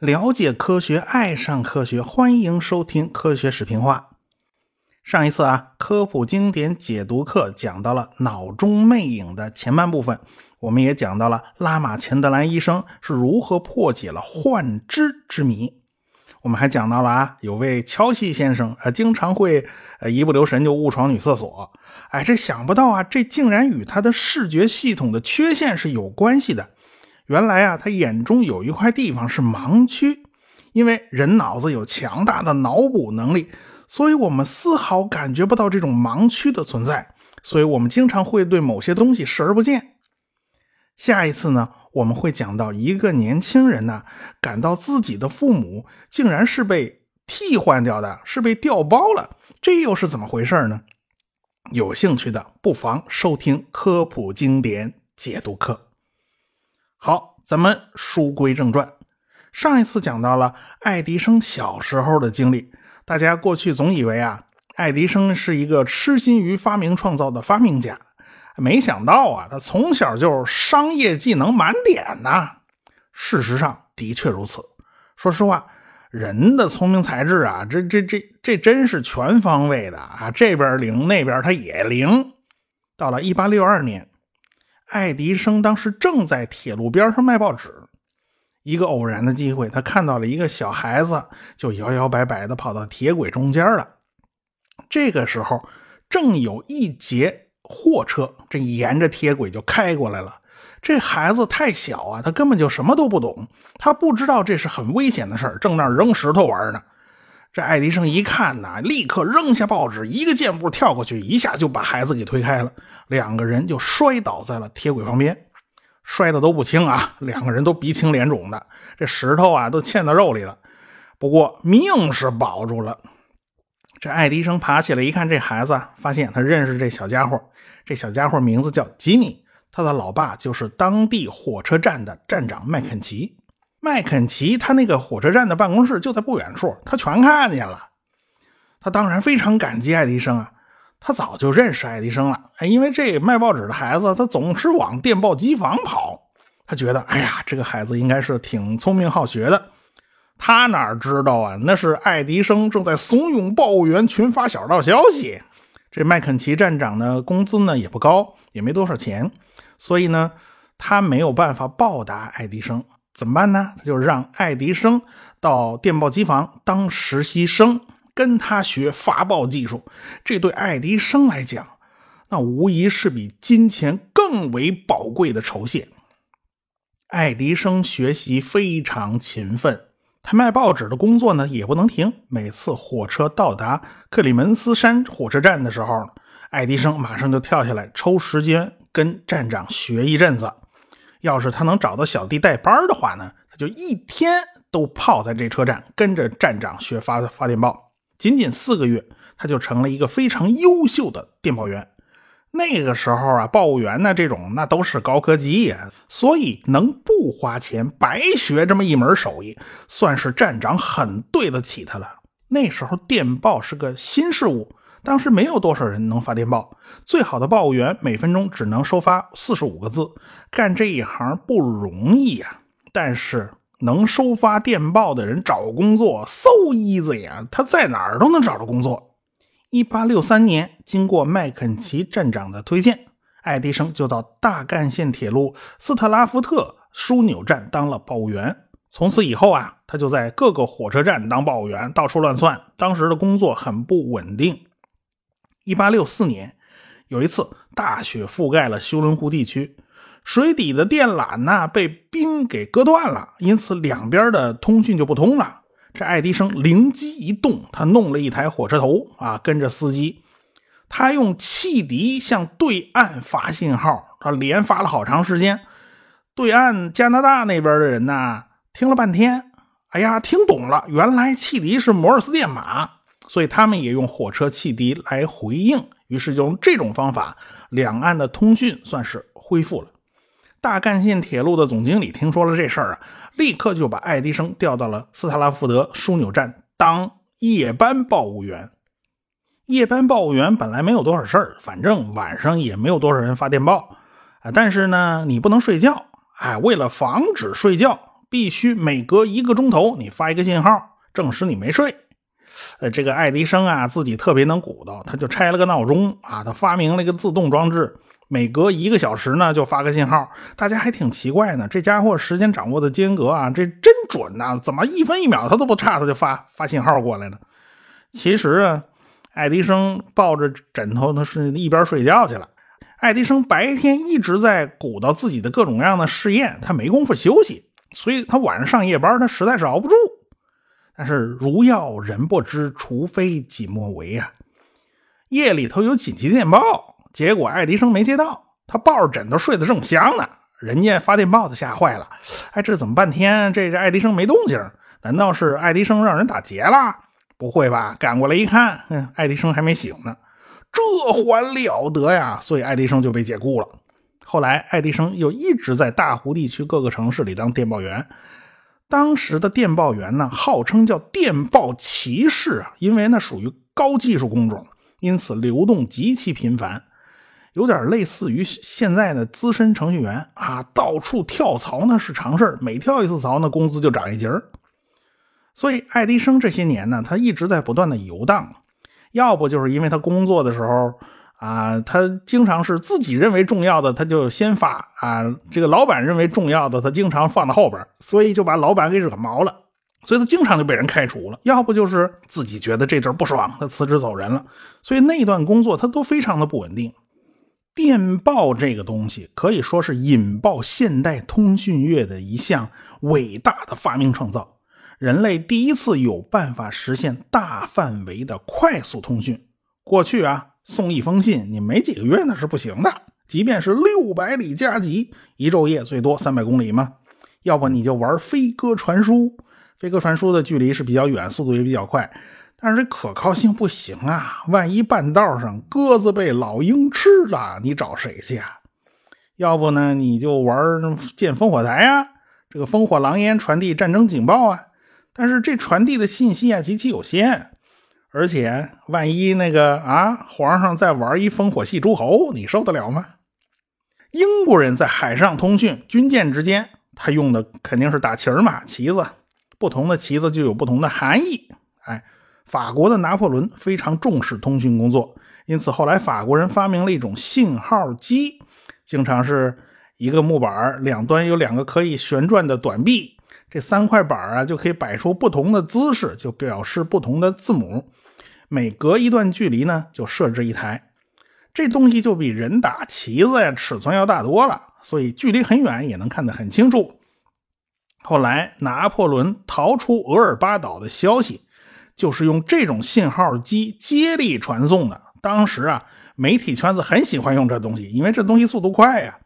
了解科学，爱上科学，欢迎收听科学视频化。上一次啊，科普经典解读课讲到了脑中魅影的前半部分，我们也讲到了拉玛钱德兰医生是如何破解了幻肢之谜。我们还讲到了啊，有位敲西先生啊，经常会呃一不留神就误闯女厕所。哎，这想不到啊，这竟然与他的视觉系统的缺陷是有关系的。原来啊，他眼中有一块地方是盲区，因为人脑子有强大的脑补能力，所以我们丝毫感觉不到这种盲区的存在，所以我们经常会对某些东西视而不见。下一次呢，我们会讲到一个年轻人呢，感到自己的父母竟然是被替换掉的，是被调包了，这又是怎么回事呢？有兴趣的不妨收听科普经典解读课。好，咱们书归正传。上一次讲到了爱迪生小时候的经历，大家过去总以为啊，爱迪生是一个痴心于发明创造的发明家，没想到啊，他从小就商业技能满点呐。事实上的确如此。说实话，人的聪明才智啊，这这这这真是全方位的啊，这边灵，那边他也灵。到了一八六二年。爱迪生当时正在铁路边上卖报纸，一个偶然的机会，他看到了一个小孩子，就摇摇摆摆地跑到铁轨中间了。这个时候，正有一节货车这沿着铁轨就开过来了。这孩子太小啊，他根本就什么都不懂，他不知道这是很危险的事儿，正那扔石头玩呢。这爱迪生一看呐，立刻扔下报纸，一个箭步跳过去，一下就把孩子给推开了。两个人就摔倒在了铁轨旁边，摔的都不轻啊，两个人都鼻青脸肿的，这石头啊都嵌到肉里了。不过命是保住了。这爱迪生爬起来一看，这孩子发现他认识这小家伙，这小家伙名字叫吉米，他的老爸就是当地火车站的站长麦肯齐。麦肯齐他那个火车站的办公室就在不远处，他全看见了。他当然非常感激爱迪生啊，他早就认识爱迪生了。哎，因为这卖报纸的孩子，他总是往电报机房跑。他觉得，哎呀，这个孩子应该是挺聪明好学的。他哪知道啊，那是爱迪生正在怂恿报务员群发小道消息。这麦肯齐站长的工资呢也不高，也没多少钱，所以呢，他没有办法报答爱迪生。怎么办呢？他就让爱迪生到电报机房当实习生，跟他学发报技术。这对爱迪生来讲，那无疑是比金钱更为宝贵的酬谢。爱迪生学习非常勤奋，他卖报纸的工作呢也不能停。每次火车到达克里门斯山火车站的时候，爱迪生马上就跳下来，抽时间跟站长学一阵子。要是他能找到小弟带班的话呢，他就一天都泡在这车站，跟着站长学发发电报。仅仅四个月，他就成了一个非常优秀的电报员。那个时候啊，报务员呢这种那都是高科技呀，所以能不花钱白学这么一门手艺，算是站长很对得起他了。那时候电报是个新事物。当时没有多少人能发电报，最好的报务员每分钟只能收发四十五个字，干这一行不容易呀。但是能收发电报的人找工作 so easy 呀，他在哪儿都能找到工作。一八六三年，经过麦肯齐站长的推荐，爱迪生就到大干线铁路斯特拉夫特枢纽站当了报务员。从此以后啊，他就在各个火车站当报务员，到处乱窜。当时的工作很不稳定。一八六四年，有一次大雪覆盖了休伦湖地区，水底的电缆呢被冰给割断了，因此两边的通讯就不通了。这爱迪生灵机一动，他弄了一台火车头啊，跟着司机，他用汽笛向对岸发信号，他连发了好长时间。对岸加拿大那边的人呢，听了半天，哎呀，听懂了，原来汽笛是摩尔斯电码。所以他们也用火车汽笛来回应，于是就用这种方法，两岸的通讯算是恢复了。大干线铁路的总经理听说了这事儿啊，立刻就把爱迪生调到了斯特拉福德枢纽站当夜班报务员。夜班报务员本来没有多少事儿，反正晚上也没有多少人发电报。啊，但是呢，你不能睡觉，哎，为了防止睡觉，必须每隔一个钟头你发一个信号，证实你没睡。呃，这个爱迪生啊，自己特别能鼓捣，他就拆了个闹钟啊，他发明了一个自动装置，每隔一个小时呢就发个信号。大家还挺奇怪呢，这家伙时间掌握的间隔啊，这真准呐，怎么一分一秒他都不差，他就发发信号过来了？其实啊，爱迪生抱着枕头呢，是一边睡觉去了。爱迪生白天一直在鼓捣自己的各种各样的试验，他没工夫休息，所以他晚上上夜班，他实在是熬不住。但是如要人不知，除非己莫为呀。夜里头有紧急电报，结果爱迪生没接到，他抱着枕头睡得正香呢。人家发电报的吓坏了，哎，这怎么半天这这爱迪生没动静？难道是爱迪生让人打劫了？不会吧？赶过来一看，嗯，爱迪生还没醒呢。这还了得呀！所以爱迪生就被解雇了。后来爱迪生又一直在大湖地区各个城市里当电报员。当时的电报员呢，号称叫电报骑士啊，因为那属于高技术工种，因此流动极其频繁，有点类似于现在的资深程序员啊，到处跳槽呢是常事每跳一次槽呢，工资就涨一截所以爱迪生这些年呢，他一直在不断的游荡，要不就是因为他工作的时候。啊，他经常是自己认为重要的，他就先发啊。这个老板认为重要的，他经常放到后边，所以就把老板给惹毛了，所以他经常就被人开除了。要不就是自己觉得这阵不爽，他辞职走人了。所以那段工作他都非常的不稳定。电报这个东西可以说是引爆现代通讯业的一项伟大的发明创造，人类第一次有办法实现大范围的快速通讯。过去啊。送一封信，你没几个月那是不行的。即便是六百里加急，一昼夜最多三百公里嘛。要不你就玩飞鸽传书，飞鸽传书的距离是比较远，速度也比较快，但是这可靠性不行啊。万一半道上鸽子被老鹰吃了，你找谁去啊？要不呢，你就玩建烽火台呀，这个烽火狼烟传递战争警报啊。但是这传递的信息啊极其有限。而且，万一那个啊，皇上再玩一烽火戏诸侯，你受得了吗？英国人在海上通讯，军舰之间，他用的肯定是打旗儿嘛，旗子。不同的旗子就有不同的含义。哎，法国的拿破仑非常重视通讯工作，因此后来法国人发明了一种信号机，经常是一个木板，两端有两个可以旋转的短臂，这三块板啊就可以摆出不同的姿势，就表示不同的字母。每隔一段距离呢，就设置一台，这东西就比人打旗子呀尺寸要大多了，所以距离很远也能看得很清楚。后来拿破仑逃出额尔巴岛的消息，就是用这种信号机接力传送的。当时啊，媒体圈子很喜欢用这东西，因为这东西速度快呀，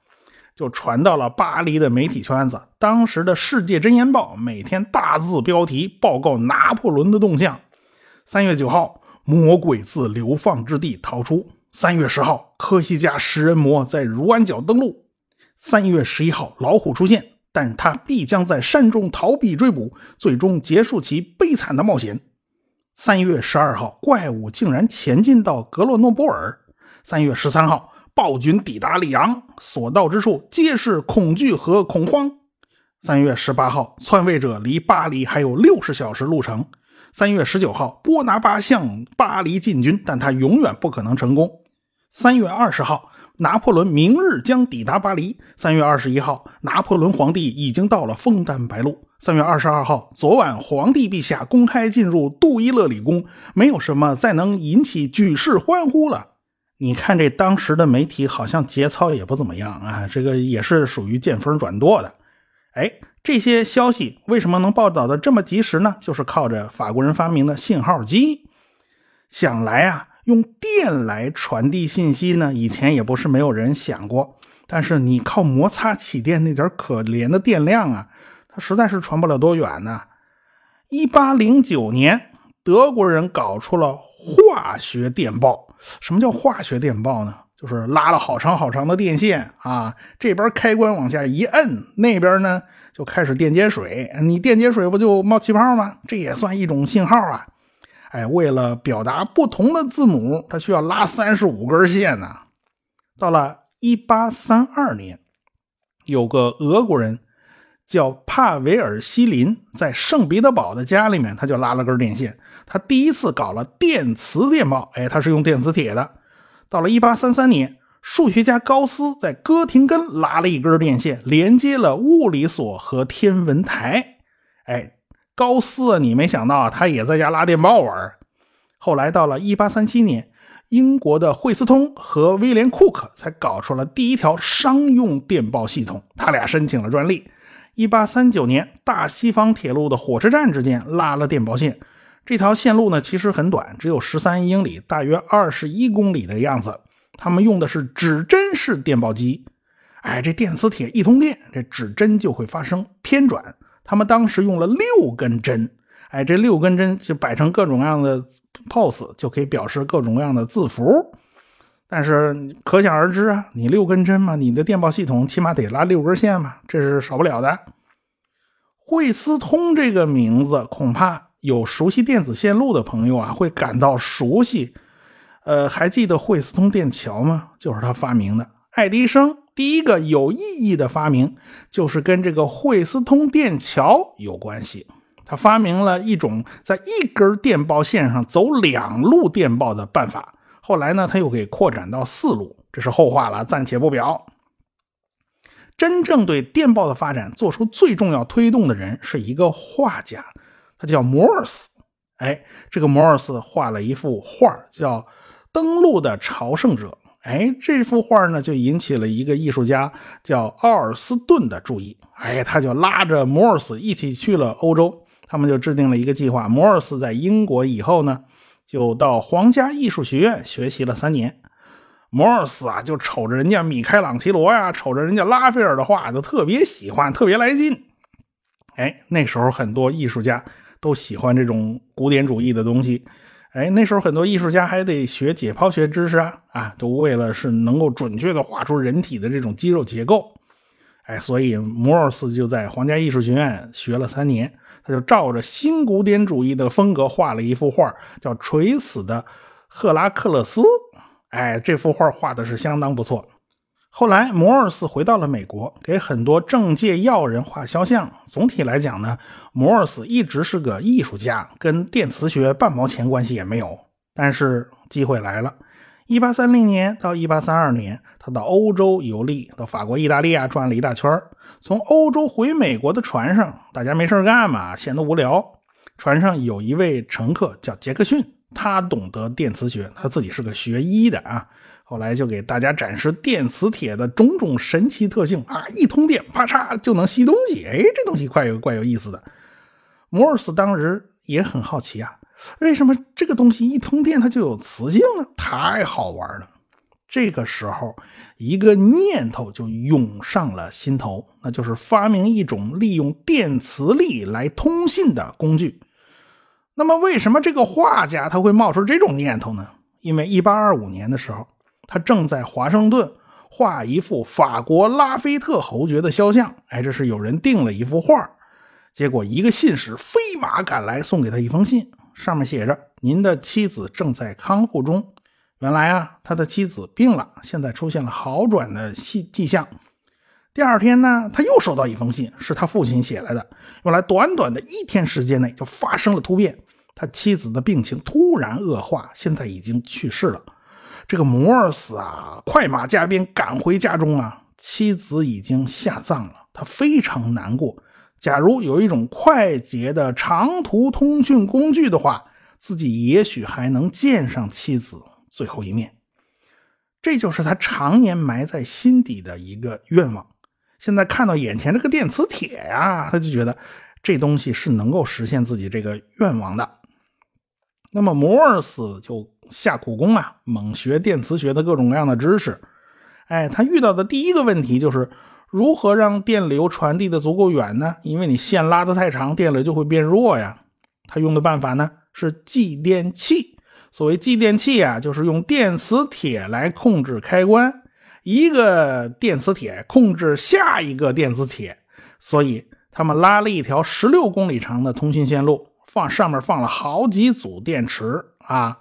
就传到了巴黎的媒体圈子。当时的《世界真言报》每天大字标题报告拿破仑的动向。三月九号。魔鬼自流放之地逃出。三月十号，科西嘉食人魔在如安角登陆。三月十一号，老虎出现，但他必将在山中逃避追捕，最终结束其悲惨的冒险。三月十二号，怪物竟然前进到格洛诺波尔。三月十三号，暴君抵达里昂，所到之处皆是恐惧和恐慌。三月十八号，篡位者离巴黎还有六十小时路程。三月十九号，波拿巴向巴黎进军，但他永远不可能成功。三月二十号，拿破仑明日将抵达巴黎。三月二十一号，拿破仑皇帝已经到了枫丹白露。三月二十二号，昨晚皇帝陛下公开进入杜伊勒里宫，没有什么再能引起举世欢呼了。你看这当时的媒体好像节操也不怎么样啊，这个也是属于见风转舵的。哎。这些消息为什么能报道的这么及时呢？就是靠着法国人发明的信号机。想来啊，用电来传递信息呢，以前也不是没有人想过。但是你靠摩擦起电那点可怜的电量啊，它实在是传不了多远呢。一八零九年，德国人搞出了化学电报。什么叫化学电报呢？就是拉了好长好长的电线啊，这边开关往下一摁，那边呢？就开始电解水，你电解水不就冒气泡吗？这也算一种信号啊！哎，为了表达不同的字母，它需要拉三十五根线呢。到了一八三二年，有个俄国人叫帕维尔西林，在圣彼得堡的家里面，他就拉了根电线。他第一次搞了电磁电报，哎，他是用电磁铁的。到了一八三三年，数学家高斯在哥廷根拉了一根电线，连接了物理所和天文台。哎，高斯，你没想到，他也在家拉电报玩。后来到了一八三七年，英国的惠斯通和威廉库克才搞出了第一条商用电报系统，他俩申请了专利。一八三九年，大西方铁路的火车站之间拉了电报线。这条线路呢，其实很短，只有十三英里，大约二十一公里的样子。他们用的是指针式电报机。哎，这电磁铁一通电，这指针就会发生偏转。他们当时用了六根针，哎，这六根针就摆成各种各样的 pose，就可以表示各种各样的字符。但是可想而知啊，你六根针嘛，你的电报系统起码得拉六根线嘛，这是少不了的。惠斯通这个名字，恐怕。有熟悉电子线路的朋友啊，会感到熟悉。呃，还记得惠斯通电桥吗？就是他发明的。爱迪生第一个有意义的发明，就是跟这个惠斯通电桥有关系。他发明了一种在一根电报线上走两路电报的办法。后来呢，他又给扩展到四路，这是后话了，暂且不表。真正对电报的发展做出最重要推动的人，是一个画家。他叫摩尔斯，哎，这个摩尔斯画了一幅画叫《登陆的朝圣者》。哎，这幅画呢，就引起了一个艺术家叫奥尔斯顿的注意。哎，他就拉着摩尔斯一起去了欧洲。他们就制定了一个计划。摩尔斯在英国以后呢，就到皇家艺术学院学习了三年。摩尔斯啊，就瞅着人家米开朗基罗呀，瞅着人家拉斐尔的画，就特别喜欢，特别来劲。哎，那时候很多艺术家。都喜欢这种古典主义的东西，哎，那时候很多艺术家还得学解剖学知识啊，啊，都为了是能够准确的画出人体的这种肌肉结构，哎，所以摩尔斯就在皇家艺术学院学了三年，他就照着新古典主义的风格画了一幅画，叫《垂死的赫拉克勒斯》，哎，这幅画画的是相当不错。后来，摩尔斯回到了美国，给很多政界要人画肖像。总体来讲呢，摩尔斯一直是个艺术家，跟电磁学半毛钱关系也没有。但是机会来了，1830年到1832年，他到欧洲游历，到法国、意大利啊转了一大圈从欧洲回美国的船上，大家没事干嘛，闲得无聊。船上有一位乘客叫杰克逊，他懂得电磁学，他自己是个学医的啊。后来就给大家展示电磁铁的种种神奇特性啊！一通电，啪嚓就能吸东西。哎，这东西怪有怪有意思的。摩尔斯当时也很好奇啊，为什么这个东西一通电它就有磁性呢？太好玩了。这个时候，一个念头就涌上了心头，那就是发明一种利用电磁力来通信的工具。那么，为什么这个画家他会冒出这种念头呢？因为1825年的时候。他正在华盛顿画一幅法国拉菲特侯爵的肖像，哎，这是有人订了一幅画，结果一个信使飞马赶来，送给他一封信，上面写着：“您的妻子正在康复中。”原来啊，他的妻子病了，现在出现了好转的迹迹象。第二天呢，他又收到一封信，是他父亲写来的。原来短短的一天时间内就发生了突变，他妻子的病情突然恶化，现在已经去世了。这个摩尔斯啊，快马加鞭赶回家中啊，妻子已经下葬了，他非常难过。假如有一种快捷的长途通讯工具的话，自己也许还能见上妻子最后一面。这就是他常年埋在心底的一个愿望。现在看到眼前这个电磁铁呀，他就觉得这东西是能够实现自己这个愿望的。那么摩尔斯就。下苦功啊，猛学电磁学的各种各样的知识。哎，他遇到的第一个问题就是如何让电流传递的足够远呢？因为你线拉得太长，电流就会变弱呀。他用的办法呢是继电器。所谓继电器啊，就是用电磁铁来控制开关，一个电磁铁控制下一个电磁铁。所以他们拉了一条十六公里长的通信线路，放上面放了好几组电池啊。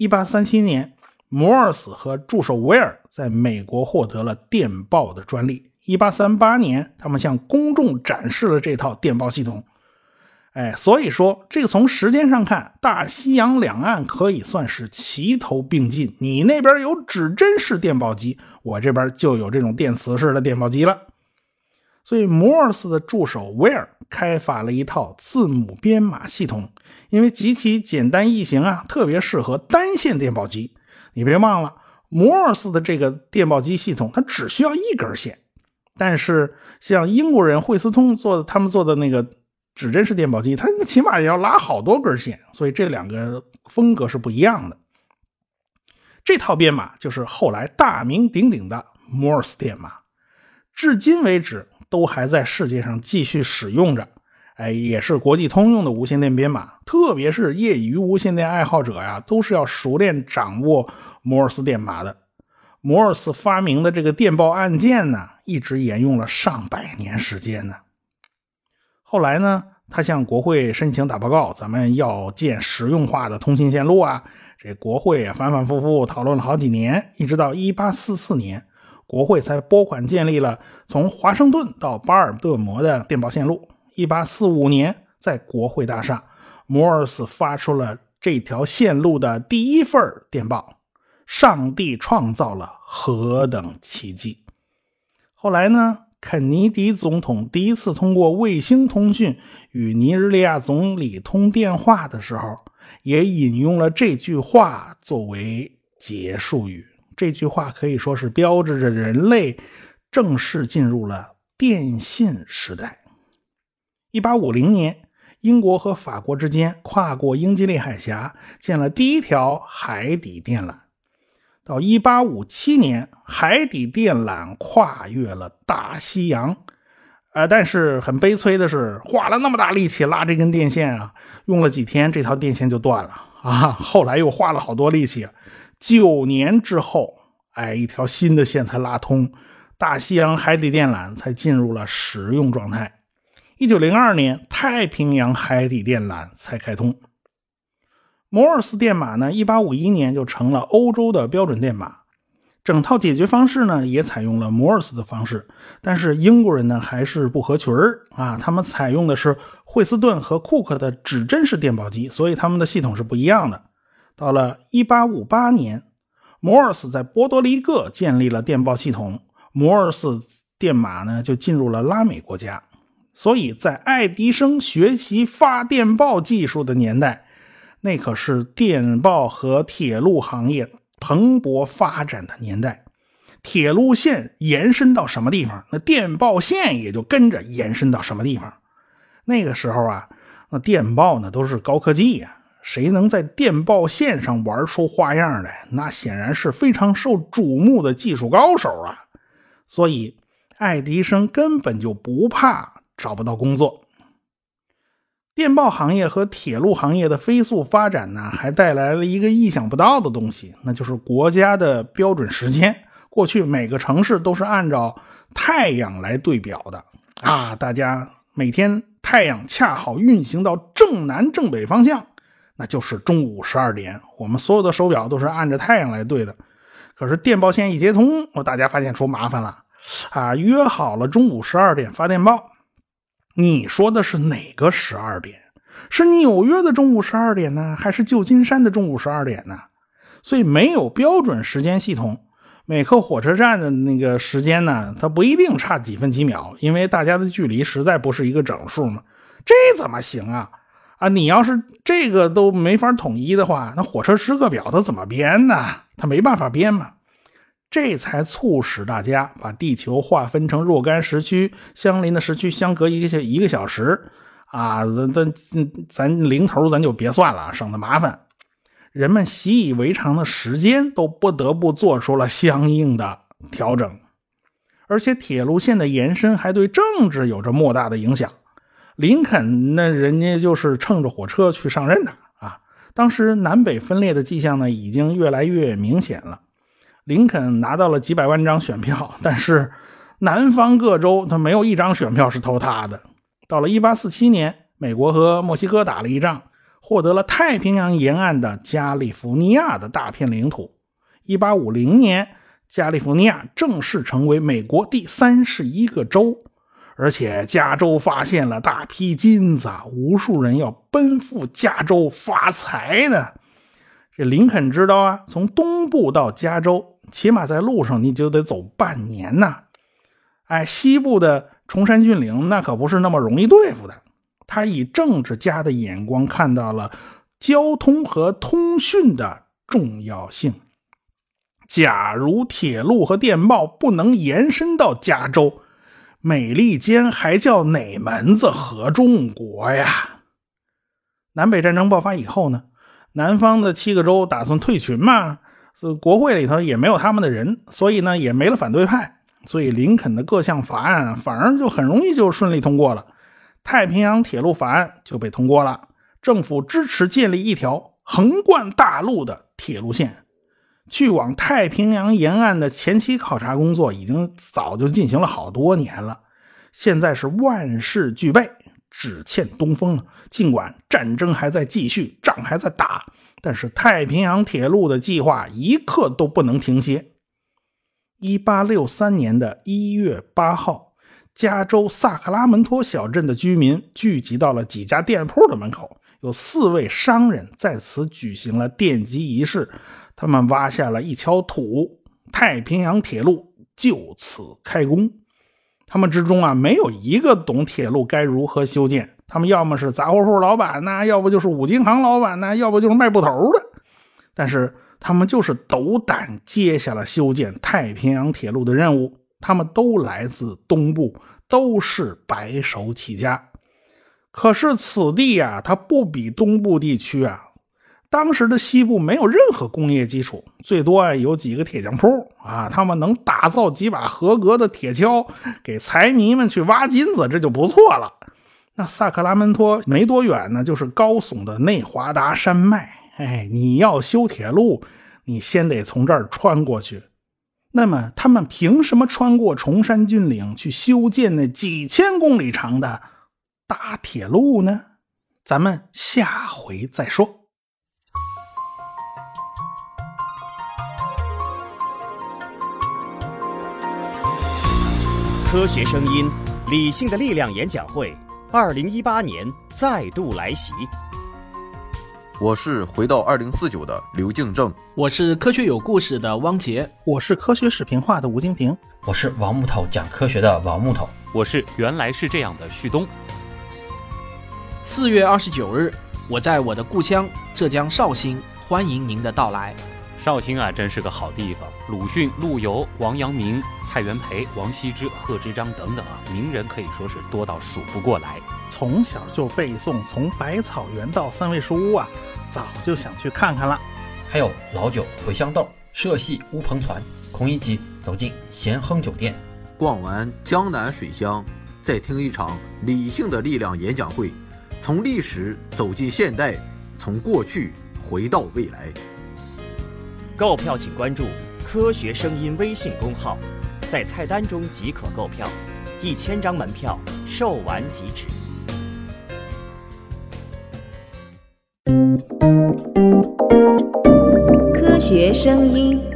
一八三七年，摩尔斯和助手威尔在美国获得了电报的专利。一八三八年，他们向公众展示了这套电报系统。哎，所以说这个从时间上看，大西洋两岸可以算是齐头并进。你那边有指针式电报机，我这边就有这种电磁式的电报机了。所以，摩尔斯的助手威尔开发了一套字母编码系统，因为极其简单易行啊，特别适合单线电报机。你别忘了，摩尔斯的这个电报机系统，它只需要一根线。但是，像英国人惠斯通做的，他们做的那个指针式电报机，它起码也要拉好多根线，所以这两个风格是不一样的。这套编码就是后来大名鼎鼎的摩尔斯电码，至今为止都还在世界上继续使用着。哎，也是国际通用的无线电编码，特别是业余无线电爱好者呀，都是要熟练掌握摩尔斯电码的。摩尔斯发明的这个电报按键呢，一直沿用了上百年时间呢。后来呢，他向国会申请打报告，咱们要建实用化的通信线路啊。这国会啊，反反复复讨论了好几年，一直到1844年，国会才拨款建立了从华盛顿到巴尔的摩的电报线路。一八四五年，在国会大厦，摩尔斯发出了这条线路的第一份电报。上帝创造了何等奇迹！后来呢？肯尼迪总统第一次通过卫星通讯与尼日利亚总理通电话的时候，也引用了这句话作为结束语。这句话可以说是标志着人类正式进入了电信时代。一八五零年，英国和法国之间跨过英吉利海峡，建了第一条海底电缆。到一八五七年，海底电缆跨越了大西洋。呃，但是很悲催的是，花了那么大力气拉这根电线啊，用了几天，这条电线就断了啊。后来又花了好多力气，九年之后，哎，一条新的线才拉通，大西洋海底电缆才进入了使用状态。一九零二年，太平洋海底电缆才开通。摩尔斯电码呢，一八五一年就成了欧洲的标准电码。整套解决方式呢，也采用了摩尔斯的方式。但是英国人呢，还是不合群儿啊。他们采用的是惠斯顿和库克的指针式电报机，所以他们的系统是不一样的。到了一八五八年，摩尔斯在波多黎各建立了电报系统，摩尔斯电码呢就进入了拉美国家。所以在爱迪生学习发电报技术的年代，那可是电报和铁路行业蓬勃发展的年代。铁路线延伸到什么地方，那电报线也就跟着延伸到什么地方。那个时候啊，那电报呢都是高科技呀，谁能在电报线上玩出花样来，那显然是非常受瞩目的技术高手啊。所以，爱迪生根本就不怕。找不到工作，电报行业和铁路行业的飞速发展呢，还带来了一个意想不到的东西，那就是国家的标准时间。过去每个城市都是按照太阳来对表的啊，大家每天太阳恰好运行到正南正北方向，那就是中午十二点。我们所有的手表都是按着太阳来对的。可是电报线一接通，我大家发现出麻烦了啊，约好了中午十二点发电报。你说的是哪个十二点？是纽约的中午十二点呢，还是旧金山的中午十二点呢？所以没有标准时间系统，每个火车站的那个时间呢，它不一定差几分几秒，因为大家的距离实在不是一个整数嘛。这怎么行啊？啊，你要是这个都没法统一的话，那火车时刻表它怎么编呢？它没办法编嘛。这才促使大家把地球划分成若干时区，相邻的时区相隔一个小一个小时，啊，咱咱咱零头咱就别算了，省得麻烦。人们习以为常的时间都不得不做出了相应的调整，而且铁路线的延伸还对政治有着莫大的影响。林肯那人家就是乘着火车去上任的啊，当时南北分裂的迹象呢，已经越来越明显了。林肯拿到了几百万张选票，但是南方各州他没有一张选票是投他的。到了1847年，美国和墨西哥打了一仗，获得了太平洋沿岸的加利福尼亚的大片领土。一八五零年，加利福尼亚正式成为美国第三十一个州，而且加州发现了大批金子，无数人要奔赴加州发财呢。这林肯知道啊，从东部到加州，起码在路上你就得走半年呐。哎，西部的崇山峻岭那可不是那么容易对付的。他以政治家的眼光看到了交通和通讯的重要性。假如铁路和电报不能延伸到加州，美利坚还叫哪门子合众国呀？南北战争爆发以后呢？南方的七个州打算退群嘛？是国会里头也没有他们的人，所以呢也没了反对派。所以林肯的各项法案反而就很容易就顺利通过了，太平洋铁路法案就被通过了，政府支持建立一条横贯大陆的铁路线，去往太平洋沿岸的前期考察工作已经早就进行了好多年了，现在是万事俱备，只欠东风了。尽管战争还在继续，仗还在打，但是太平洋铁路的计划一刻都不能停歇。一八六三年的一月八号，加州萨克拉门托小镇的居民聚集到了几家店铺的门口，有四位商人在此举行了奠基仪式。他们挖下了一锹土，太平洋铁路就此开工。他们之中啊，没有一个懂铁路该如何修建。他们要么是杂货铺老板呐，要不就是五金行老板呐，要不就是卖布头的。但是。他们就是斗胆接下了修建太平洋铁路的任务。他们都来自东部，都是白手起家。可是此地呀，它不比东部地区啊。当时的西部没有任何工业基础，最多啊有几个铁匠铺啊，他们能打造几把合格的铁锹，给财迷们去挖金子，这就不错了。那萨克拉门托没多远呢，就是高耸的内华达山脉。哎，你要修铁路，你先得从这儿穿过去。那么，他们凭什么穿过崇山峻岭去修建那几千公里长的大铁路呢？咱们下回再说。科学声音，理性的力量演讲会，二零一八年再度来袭。我是回到二零四九的刘敬正，我是科学有故事的汪杰，我是科学视频化的吴京平，我是王木头讲科学的王木头，我是原来是这样的旭东。四月二十九日，我在我的故乡浙江绍兴，欢迎您的到来。绍兴啊，真是个好地方。鲁迅、陆游、王阳明、蔡元培、王羲之、贺知章等等啊，名人可以说是多到数不过来。从小就背诵，从百草园到三味书屋啊，早就想去看看了。还有老酒、茴香豆、社戏、乌篷船，孔乙己走进咸亨酒店，逛完江南水乡，再听一场理性的力量演讲会，从历史走进现代，从过去回到未来。购票请关注“科学声音”微信公号，在菜单中即可购票，一千张门票售完即止。科学声音。